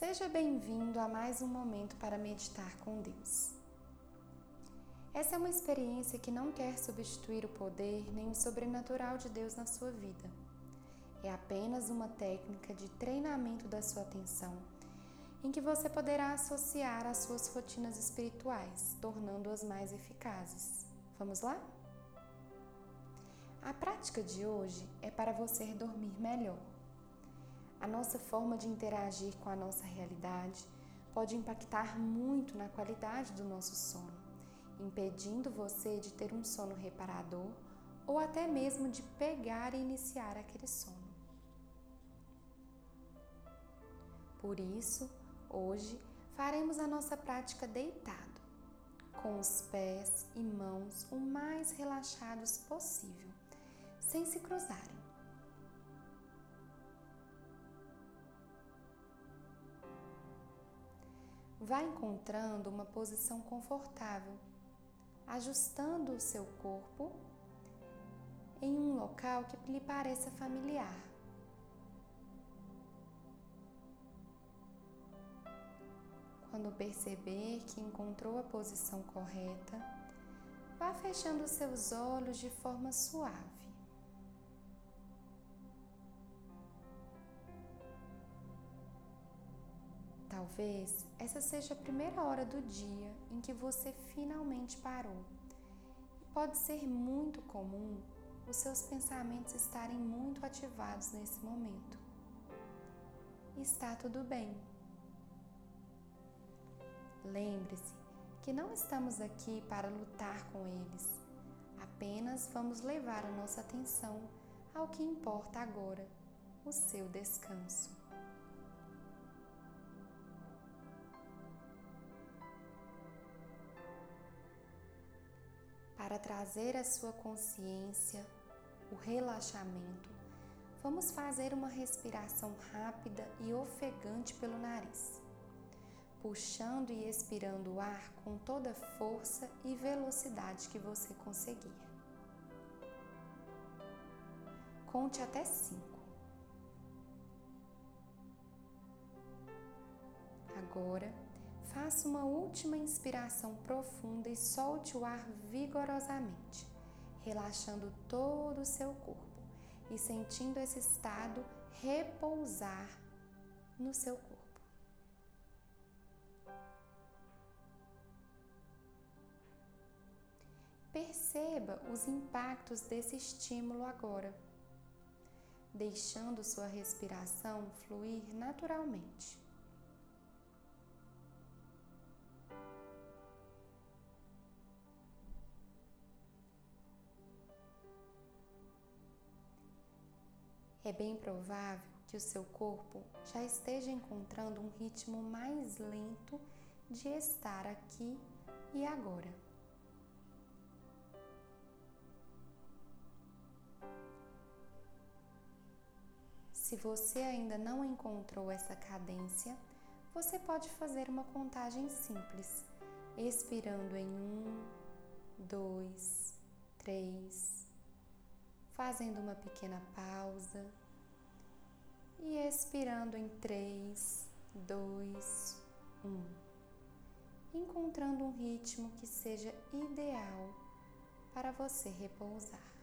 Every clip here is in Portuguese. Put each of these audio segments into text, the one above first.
Seja bem-vindo a mais um momento para meditar com Deus. Essa é uma experiência que não quer substituir o poder nem o sobrenatural de Deus na sua vida. É apenas uma técnica de treinamento da sua atenção, em que você poderá associar às suas rotinas espirituais, tornando-as mais eficazes. Vamos lá? A prática de hoje é para você dormir melhor. A nossa forma de interagir com a nossa realidade pode impactar muito na qualidade do nosso sono, impedindo você de ter um sono reparador ou até mesmo de pegar e iniciar aquele sono. Por isso, hoje faremos a nossa prática deitado, com os pés e mãos o mais relaxados possível, sem se cruzarem. Vá encontrando uma posição confortável, ajustando o seu corpo em um local que lhe pareça familiar. Quando perceber que encontrou a posição correta, vá fechando seus olhos de forma suave. Talvez essa seja a primeira hora do dia em que você finalmente parou. Pode ser muito comum os seus pensamentos estarem muito ativados nesse momento. Está tudo bem. Lembre-se que não estamos aqui para lutar com eles, apenas vamos levar a nossa atenção ao que importa agora, o seu descanso. Para trazer a sua consciência o relaxamento, vamos fazer uma respiração rápida e ofegante pelo nariz, puxando e expirando o ar com toda a força e velocidade que você conseguir. Conte até cinco. Agora, Faça uma última inspiração profunda e solte o ar vigorosamente, relaxando todo o seu corpo e sentindo esse estado repousar no seu corpo. Perceba os impactos desse estímulo agora, deixando sua respiração fluir naturalmente. É bem provável que o seu corpo já esteja encontrando um ritmo mais lento de estar aqui e agora. Se você ainda não encontrou essa cadência, você pode fazer uma contagem simples, expirando em um, dois, três, fazendo uma pequena pausa e expirando em 3, 2, 1, encontrando um ritmo que seja ideal para você repousar.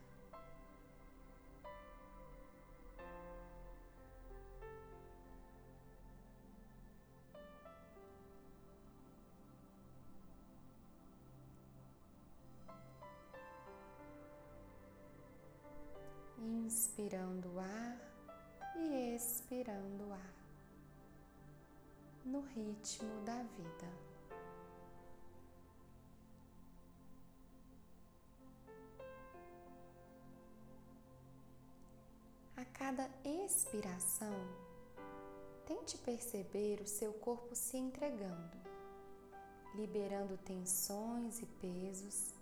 Inspirando ar e expirando ar no ritmo da vida. A cada expiração, tente perceber o seu corpo se entregando, liberando tensões e pesos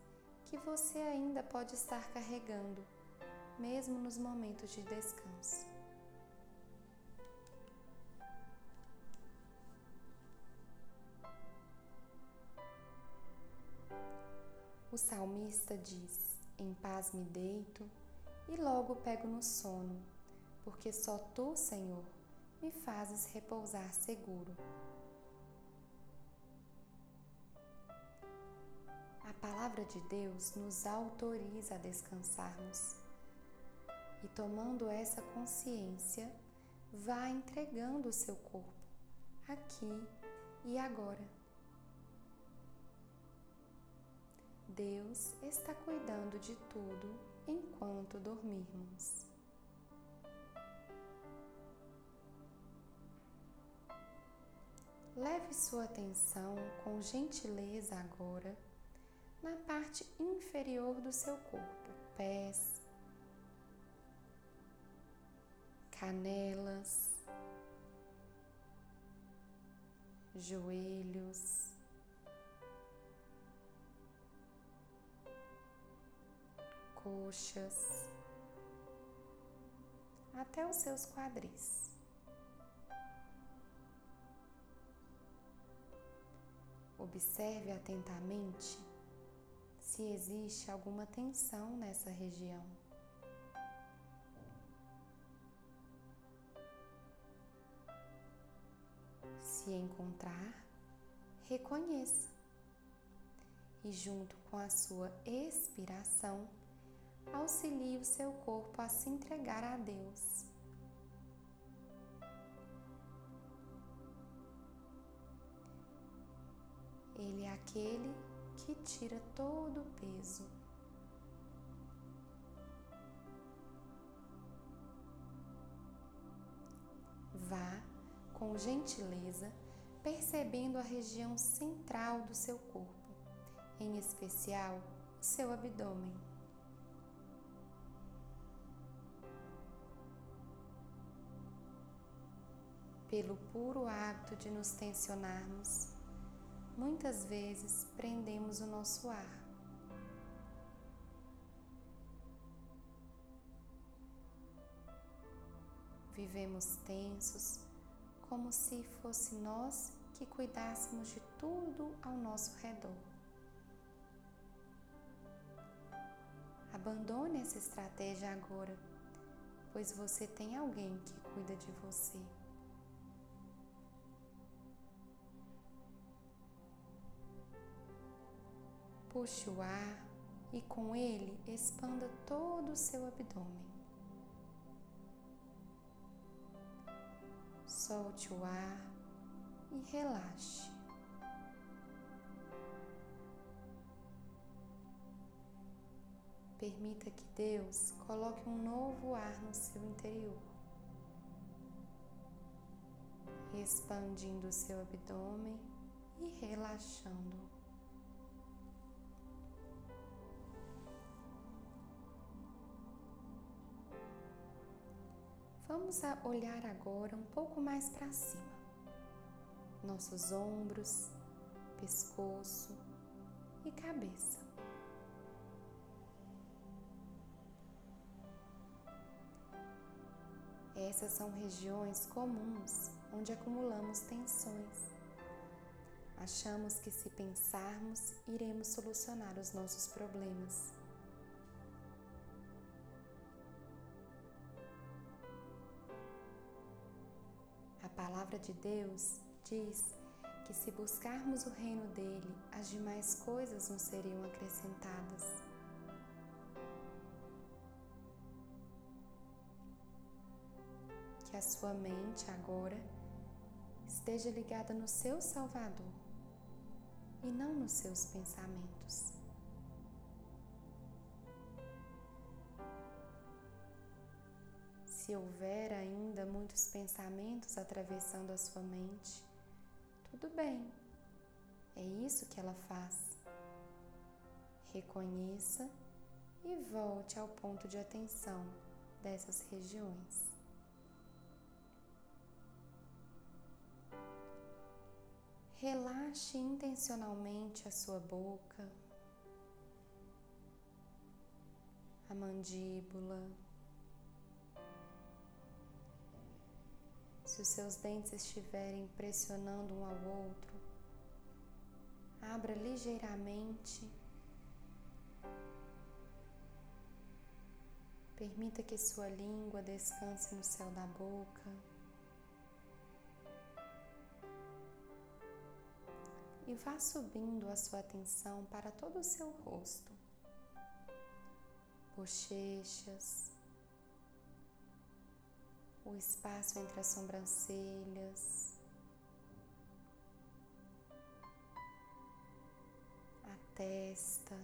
que você ainda pode estar carregando mesmo nos momentos de descanso. O salmista diz: Em paz me deito e logo pego no sono, porque só tu, Senhor, me fazes repousar seguro. A palavra de Deus nos autoriza a descansarmos. E tomando essa consciência, vá entregando o seu corpo aqui e agora. Deus está cuidando de tudo enquanto dormirmos. Leve sua atenção com gentileza agora na parte inferior do seu corpo, pés, canelas, joelhos, coxas, até os seus quadris. Observe atentamente se existe alguma tensão nessa região. Se encontrar, reconheça e, junto com a sua expiração, auxilie o seu corpo a se entregar a Deus. Ele é aquele que tira todo o peso. Gentileza percebendo a região central do seu corpo, em especial o seu abdômen. Pelo puro hábito de nos tensionarmos, muitas vezes prendemos o nosso ar. Vivemos tensos, como se fosse nós que cuidássemos de tudo ao nosso redor. Abandone essa estratégia agora, pois você tem alguém que cuida de você. Puxe o ar e com ele expanda todo o seu abdômen. Solte o ar e relaxe. Permita que Deus coloque um novo ar no seu interior, expandindo o seu abdômen e relaxando. Vamos olhar agora um pouco mais para cima. Nossos ombros, pescoço e cabeça. Essas são regiões comuns onde acumulamos tensões. Achamos que se pensarmos, iremos solucionar os nossos problemas. Palavra de Deus diz que se buscarmos o reino dele, as demais coisas nos seriam acrescentadas. Que a sua mente agora esteja ligada no seu Salvador e não nos seus pensamentos. Se houver ainda muitos pensamentos atravessando a sua mente, tudo bem, é isso que ela faz. Reconheça e volte ao ponto de atenção dessas regiões. Relaxe intencionalmente a sua boca, a mandíbula, se os seus dentes estiverem pressionando um ao outro, abra ligeiramente. Permita que sua língua descanse no céu da boca. E vá subindo a sua atenção para todo o seu rosto, bochechas, o espaço entre as sobrancelhas, a testa.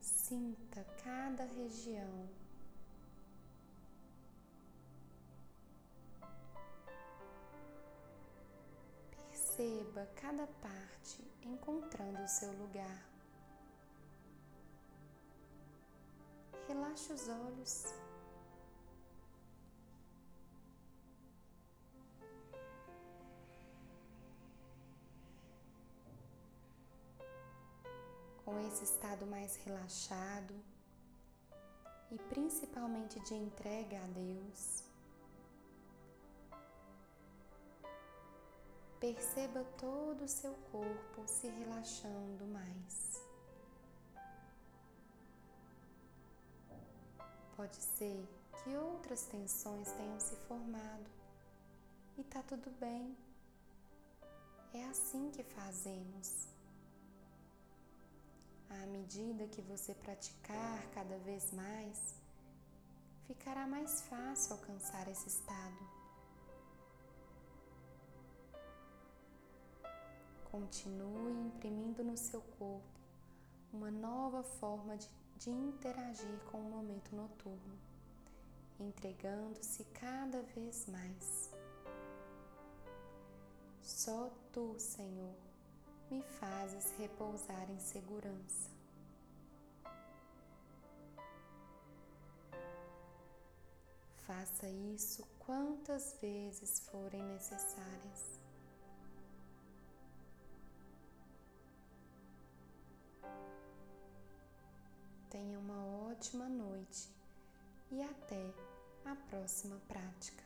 Sinta cada região Perceba cada parte encontrando o seu lugar. Relaxe os olhos. Com esse estado mais relaxado e principalmente de entrega a Deus, Perceba todo o seu corpo se relaxando mais. Pode ser que outras tensões tenham se formado e tá tudo bem. É assim que fazemos. À medida que você praticar cada vez mais, ficará mais fácil alcançar esse estado. Continue imprimindo no seu corpo uma nova forma de, de interagir com o momento noturno, entregando-se cada vez mais. Só tu, Senhor, me fazes repousar em segurança. Faça isso quantas vezes forem necessárias. Tenha uma ótima noite e até a próxima prática.